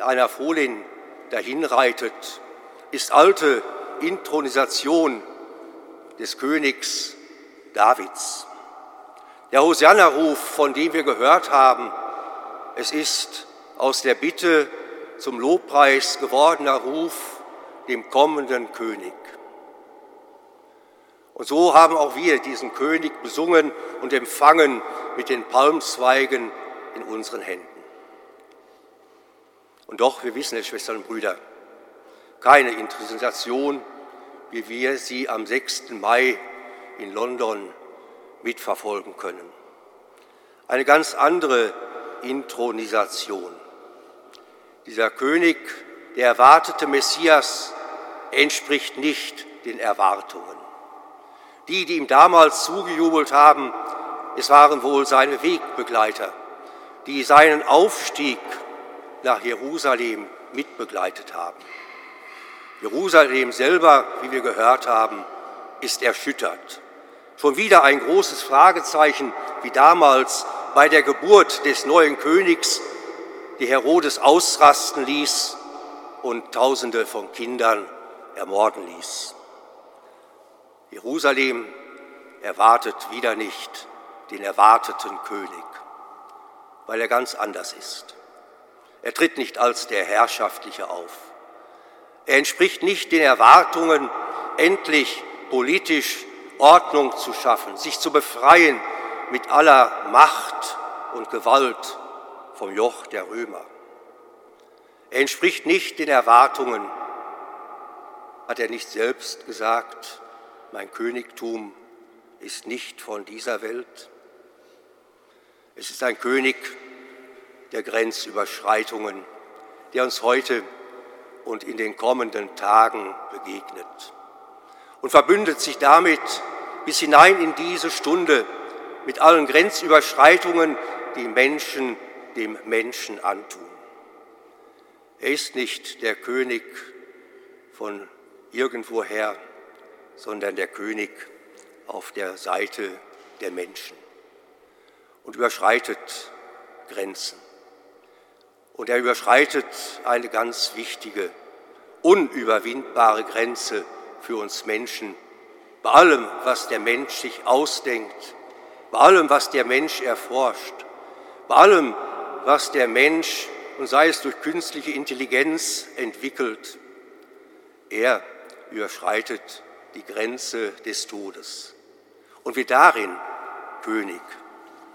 [SPEAKER 1] einer Fohlin, dahinreitet, ist alte Intronisation des Königs Davids. Der Hosanna-Ruf, von dem wir gehört haben, es ist aus der Bitte zum Lobpreis gewordener Ruf dem kommenden König. Und so haben auch wir diesen König besungen und empfangen mit den Palmzweigen in unseren Händen. Und doch, wir wissen es, Schwestern und Brüder, keine Intronisation, wie wir sie am 6. Mai in London mitverfolgen können. Eine ganz andere Intronisation. Dieser König der erwartete Messias entspricht nicht den Erwartungen. Die, die ihm damals zugejubelt haben, es waren wohl seine Wegbegleiter, die seinen Aufstieg nach Jerusalem mitbegleitet haben. Jerusalem selber, wie wir gehört haben, ist erschüttert. Schon wieder ein großes Fragezeichen, wie damals bei der Geburt des neuen Königs, die Herodes ausrasten ließ und Tausende von Kindern ermorden ließ. Jerusalem erwartet wieder nicht den erwarteten König, weil er ganz anders ist. Er tritt nicht als der Herrschaftliche auf. Er entspricht nicht den Erwartungen, endlich politisch Ordnung zu schaffen, sich zu befreien mit aller Macht und Gewalt vom Joch der Römer. Er entspricht nicht den Erwartungen. Hat er nicht selbst gesagt, mein Königtum ist nicht von dieser Welt? Es ist ein König der Grenzüberschreitungen, der uns heute und in den kommenden Tagen begegnet und verbündet sich damit bis hinein in diese Stunde mit allen Grenzüberschreitungen, die Menschen dem Menschen antun. Er ist nicht der König von irgendwoher, sondern der König auf der Seite der Menschen und überschreitet Grenzen. Und er überschreitet eine ganz wichtige, unüberwindbare Grenze für uns Menschen. Bei allem, was der Mensch sich ausdenkt, bei allem, was der Mensch erforscht, bei allem, was der Mensch und sei es durch künstliche Intelligenz entwickelt. Er überschreitet die Grenze des Todes und wird darin König.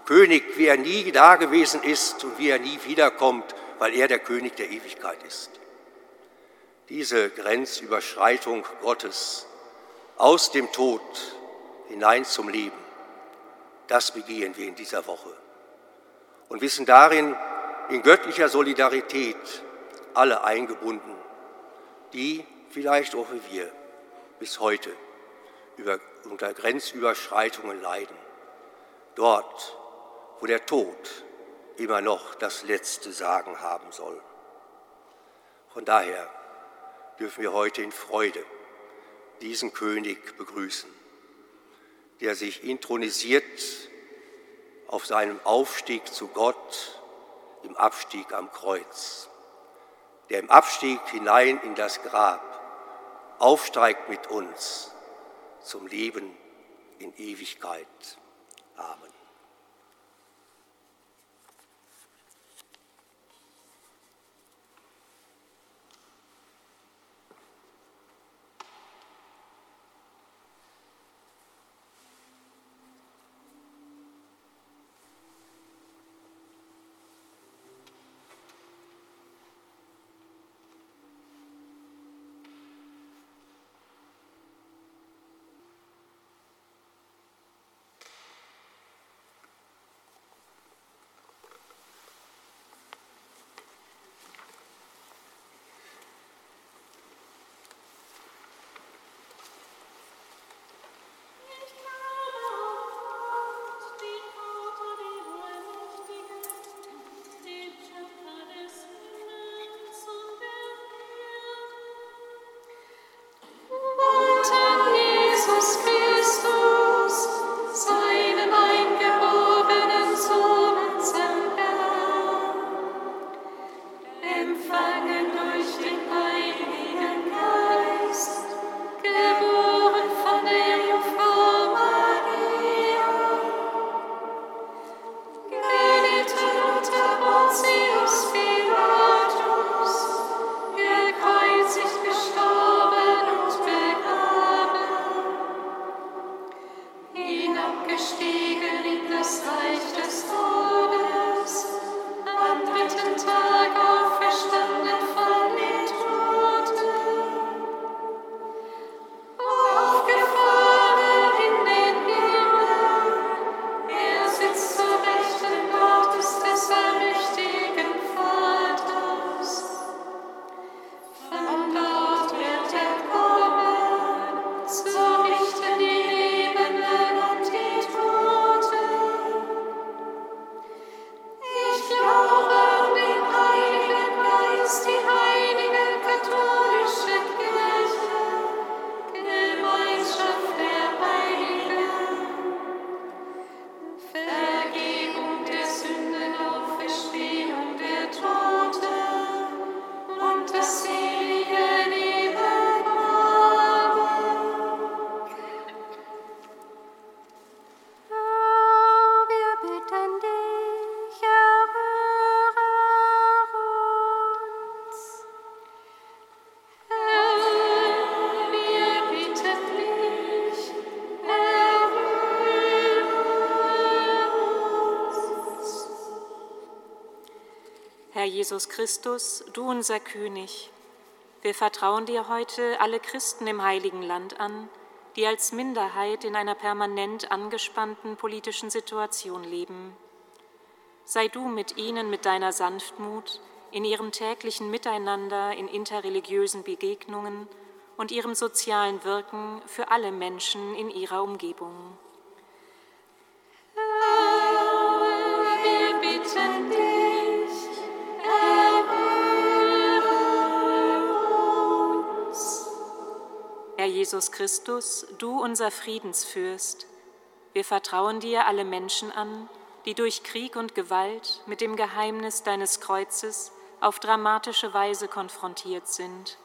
[SPEAKER 1] König, wie er nie da gewesen ist und wie er nie wiederkommt, weil er der König der Ewigkeit ist. Diese Grenzüberschreitung Gottes aus dem Tod hinein zum Leben, das begehen wir in dieser Woche und wissen darin, in göttlicher Solidarität alle eingebunden, die vielleicht auch wie wir bis heute über, unter Grenzüberschreitungen leiden. Dort, wo der Tod immer noch das letzte Sagen haben soll. Von daher dürfen wir heute in Freude diesen König begrüßen, der sich intronisiert auf seinem Aufstieg zu Gott im Abstieg am Kreuz, der im Abstieg hinein in das Grab aufsteigt mit uns zum Leben in Ewigkeit. Amen.
[SPEAKER 6] Jesus Christus, du unser König, wir vertrauen dir heute alle Christen im heiligen Land an, die als Minderheit in einer permanent angespannten politischen Situation leben. Sei du mit ihnen mit deiner Sanftmut in ihrem täglichen Miteinander, in interreligiösen Begegnungen und ihrem sozialen Wirken für alle Menschen in ihrer Umgebung. Jesus Christus, du unser Friedensfürst, wir vertrauen dir alle Menschen an, die durch Krieg und Gewalt mit dem Geheimnis deines Kreuzes auf dramatische Weise konfrontiert sind.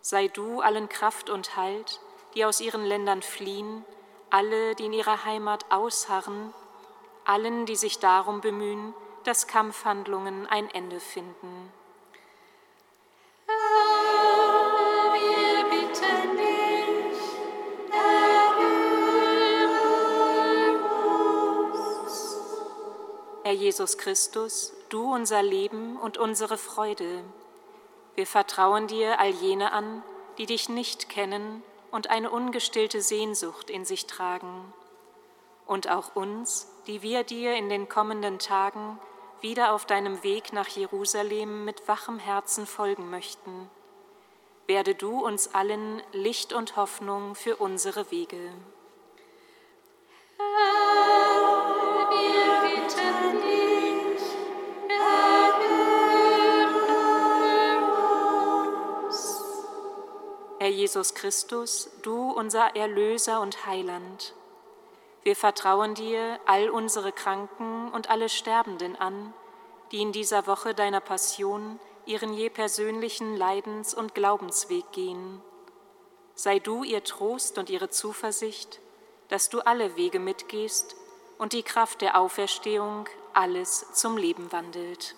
[SPEAKER 6] Sei du allen Kraft und Halt, die aus ihren Ländern fliehen, alle, die in ihrer Heimat ausharren, allen, die sich darum bemühen, dass Kampfhandlungen ein Ende finden. Herr Jesus Christus, du unser Leben und unsere Freude. Wir vertrauen dir all jene an, die dich nicht kennen und eine ungestillte Sehnsucht in sich tragen. Und auch uns, die wir dir in den kommenden Tagen wieder auf deinem Weg nach Jerusalem mit wachem Herzen folgen möchten. Werde du uns allen Licht und Hoffnung für unsere Wege. Herr, Jesus Christus, du unser Erlöser und Heiland. Wir vertrauen dir all unsere Kranken und alle Sterbenden an, die in dieser Woche deiner Passion ihren je persönlichen Leidens- und Glaubensweg gehen. Sei du ihr Trost und ihre Zuversicht, dass du alle Wege mitgehst und die Kraft der Auferstehung alles zum Leben wandelt.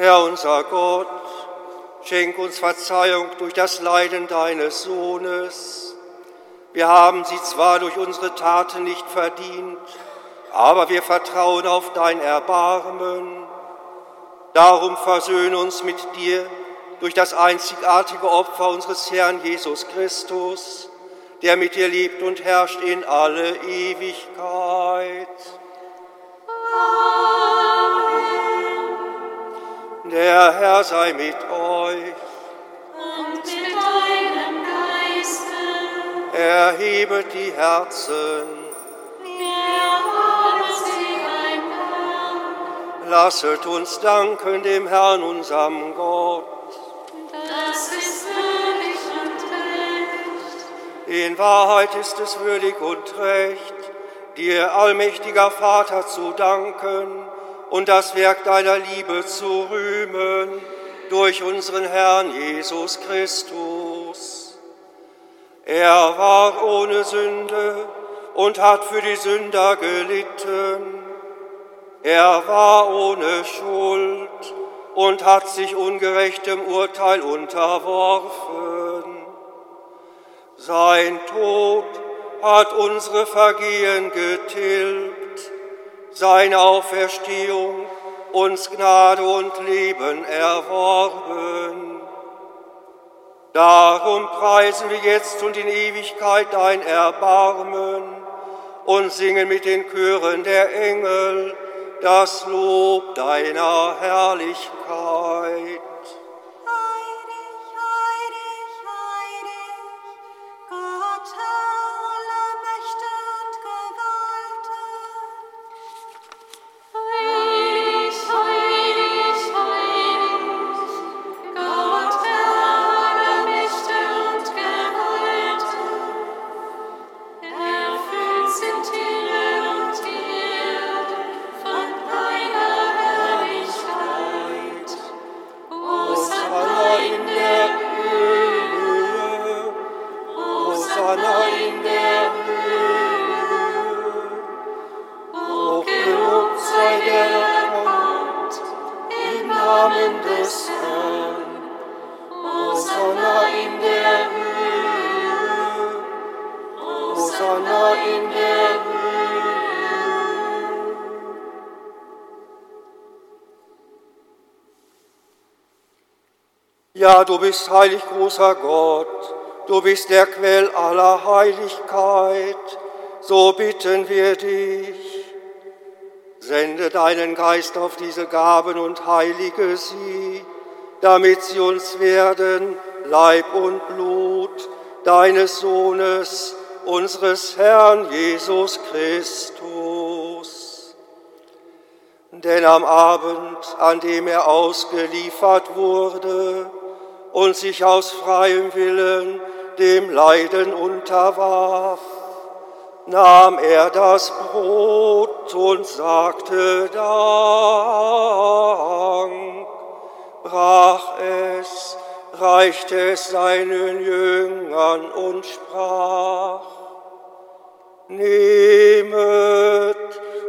[SPEAKER 1] Herr unser Gott, schenk uns Verzeihung durch das Leiden deines Sohnes. Wir haben sie zwar durch unsere Taten nicht verdient, aber wir vertrauen auf dein Erbarmen. Darum versöhne uns mit dir durch das einzigartige Opfer unseres Herrn Jesus Christus, der mit dir lebt und herrscht in alle Ewigkeit. Der Herr sei mit euch.
[SPEAKER 8] Und mit deinem Geiste.
[SPEAKER 1] Erhebet die Herzen.
[SPEAKER 8] Wir haben sie beim Herrn.
[SPEAKER 1] Lasset uns danken dem Herrn, unserem Gott.
[SPEAKER 8] Das ist würdig und recht.
[SPEAKER 1] In Wahrheit ist es würdig und recht, dir, allmächtiger Vater, zu danken und das Werk deiner Liebe zu rühmen durch unseren Herrn Jesus Christus. Er war ohne Sünde und hat für die Sünder gelitten. Er war ohne Schuld und hat sich ungerechtem Urteil unterworfen. Sein Tod hat unsere Vergehen getilgt seine Auferstehung uns Gnade und Leben erworben. Darum preisen wir jetzt und in Ewigkeit dein Erbarmen und singen mit den Chören der Engel das Lob deiner Herrlichkeit. Du bist heilig, großer Gott, du bist der Quell aller Heiligkeit, so bitten wir dich. Sende deinen Geist auf diese Gaben und heilige sie, damit sie uns werden, Leib und Blut deines Sohnes, unseres Herrn Jesus Christus. Denn am Abend, an dem er ausgeliefert wurde und sich aus freiem Willen dem Leiden unterwarf, nahm er das Brot und sagte Dank, brach es, reichte es seinen Jüngern und sprach, Nehmet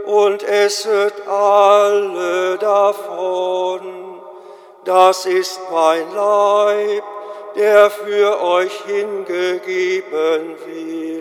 [SPEAKER 1] und esset alle davon, das ist mein Leib, der für euch hingegeben wird.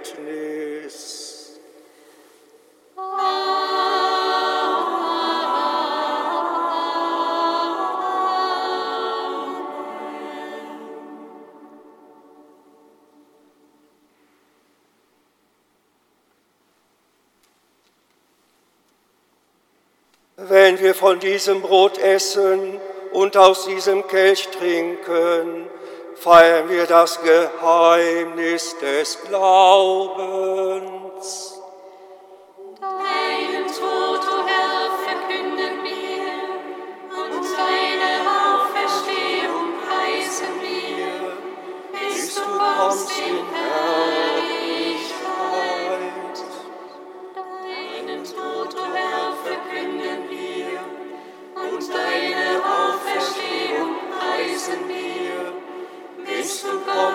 [SPEAKER 1] Wenn wir von diesem Brot essen und aus diesem Kelch trinken, feiern wir das Geheimnis des Glaubens.
[SPEAKER 8] Deinen Tod, o Herr, verkünden wir und deine Auferstehung preisen wir, bis du kommst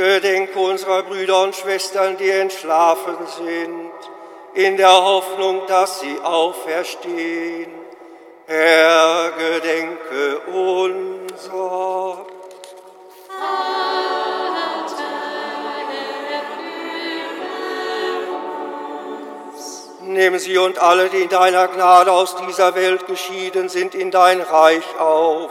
[SPEAKER 1] Gedenke unserer Brüder und Schwestern, die entschlafen sind, in der Hoffnung, dass sie auferstehen. Herr, gedenke unser. Nehmen sie und alle, die in deiner Gnade aus dieser Welt geschieden sind, in dein Reich auf,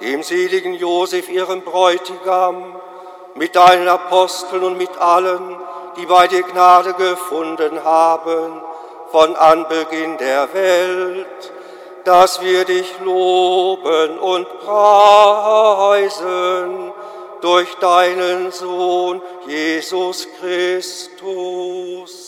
[SPEAKER 1] dem seligen Josef, ihrem Bräutigam, mit deinen Aposteln und mit allen, die bei dir Gnade gefunden haben, von Anbeginn der Welt, dass wir dich loben und preisen durch deinen Sohn Jesus Christus.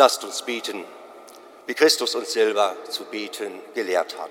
[SPEAKER 1] Lasst uns bieten, wie Christus uns selber zu bieten gelehrt hat.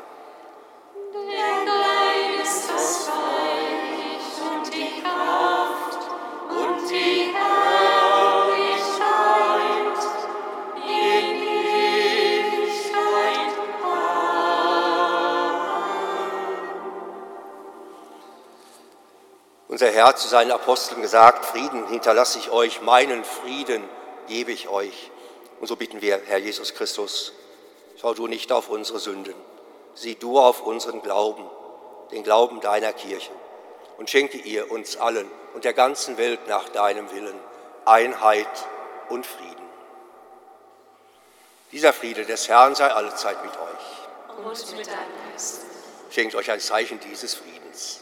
[SPEAKER 1] Herr hat zu seinen Aposteln gesagt, Frieden hinterlasse ich euch, meinen Frieden gebe ich euch. Und so bitten wir, Herr Jesus Christus, schau du nicht auf unsere Sünden, sieh du auf unseren Glauben, den Glauben deiner Kirche und schenke ihr uns allen und der ganzen Welt nach deinem Willen Einheit und Frieden. Dieser Friede des Herrn sei allezeit mit euch.
[SPEAKER 8] Und mit deinem Geist.
[SPEAKER 1] Schenkt euch ein Zeichen dieses Friedens.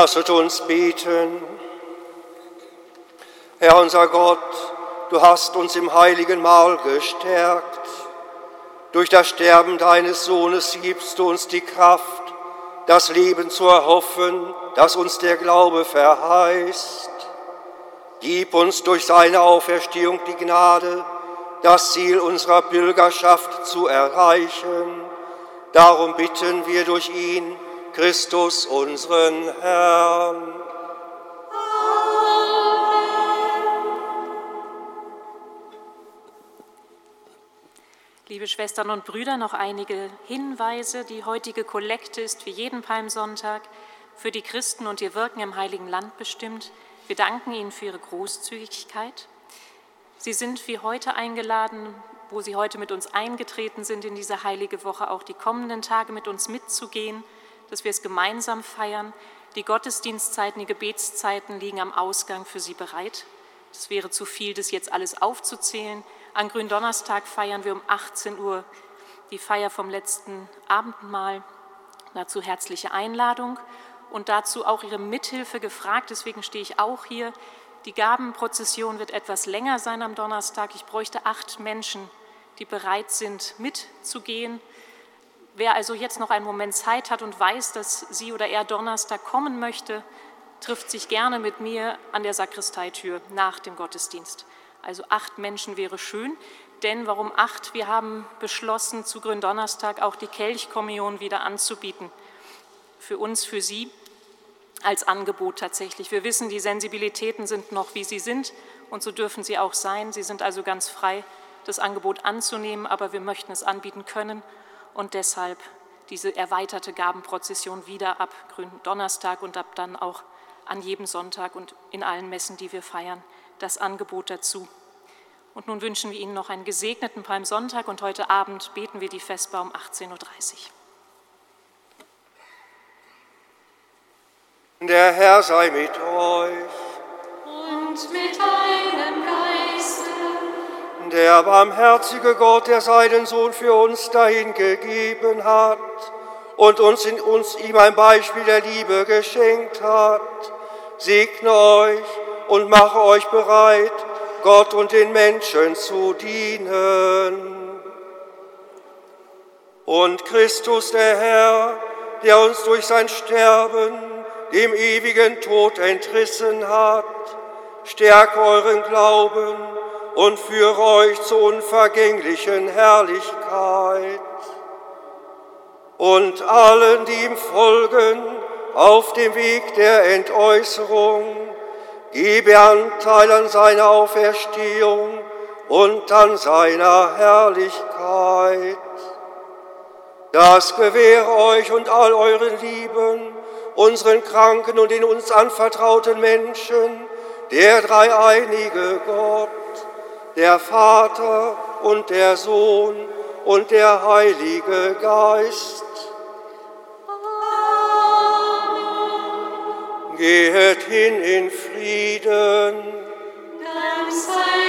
[SPEAKER 1] Lasset uns beten. Herr unser Gott, du hast uns im heiligen Mahl gestärkt. Durch das Sterben deines Sohnes gibst du uns die Kraft, das Leben zu erhoffen, das uns der Glaube verheißt. Gib uns durch seine Auferstehung die Gnade, das Ziel unserer Pilgerschaft zu erreichen. Darum bitten wir durch ihn, Christus, unseren Herrn.
[SPEAKER 6] Liebe Schwestern und Brüder, noch einige Hinweise. Die heutige Kollekte ist wie jeden Palmsonntag für die Christen und ihr Wirken im Heiligen Land bestimmt. Wir danken Ihnen für Ihre Großzügigkeit. Sie sind wie heute eingeladen, wo Sie heute mit uns eingetreten sind in diese heilige Woche, auch die kommenden Tage mit uns mitzugehen dass wir es gemeinsam feiern. Die Gottesdienstzeiten, die Gebetszeiten liegen am Ausgang für Sie bereit. Es wäre zu viel, das jetzt alles aufzuzählen. An Gründonnerstag feiern wir um 18 Uhr die Feier vom letzten Abendmahl. Dazu herzliche Einladung und dazu auch Ihre Mithilfe gefragt. Deswegen stehe ich auch hier. Die Gabenprozession wird etwas länger sein am Donnerstag. Ich bräuchte acht Menschen, die bereit sind, mitzugehen Wer also jetzt noch einen Moment Zeit hat und weiß, dass sie oder er Donnerstag kommen möchte, trifft sich gerne mit mir an der Sakristeitür nach dem Gottesdienst. Also acht Menschen wäre schön, denn warum acht? Wir haben beschlossen, zu Gründonnerstag auch die Kelchkommunion wieder anzubieten. Für uns, für Sie als Angebot tatsächlich. Wir wissen, die Sensibilitäten sind noch, wie sie sind und so dürfen sie auch sein. Sie sind also ganz frei, das Angebot anzunehmen, aber wir möchten es anbieten können und deshalb diese erweiterte Gabenprozession wieder ab Gründonnerstag und ab dann auch an jedem Sonntag und in allen Messen, die wir feiern, das Angebot dazu. Und nun wünschen wir Ihnen noch einen gesegneten Palmsonntag und heute Abend beten wir die Vesper um 18.30 Uhr.
[SPEAKER 1] Der Herr sei mit euch.
[SPEAKER 8] Und mit deinem Geiste
[SPEAKER 1] der barmherzige Gott, der seinen Sohn für uns dahin gegeben hat und uns in uns ihm ein Beispiel der Liebe geschenkt hat, segne euch und mache euch bereit, Gott und den Menschen zu dienen. Und Christus der Herr, der uns durch sein Sterben dem ewigen Tod entrissen hat, stärke euren Glauben und führe euch zur unvergänglichen Herrlichkeit. Und allen, die ihm folgen, auf dem Weg der Entäußerung, gebe Anteil an seiner Auferstehung und an seiner Herrlichkeit. Das gewähre euch und all euren Lieben, unseren Kranken und den uns anvertrauten Menschen, der dreieinige Gott, der Vater und der Sohn und der Heilige Geist. Amen. Gehet hin in Frieden.
[SPEAKER 8] Dank sei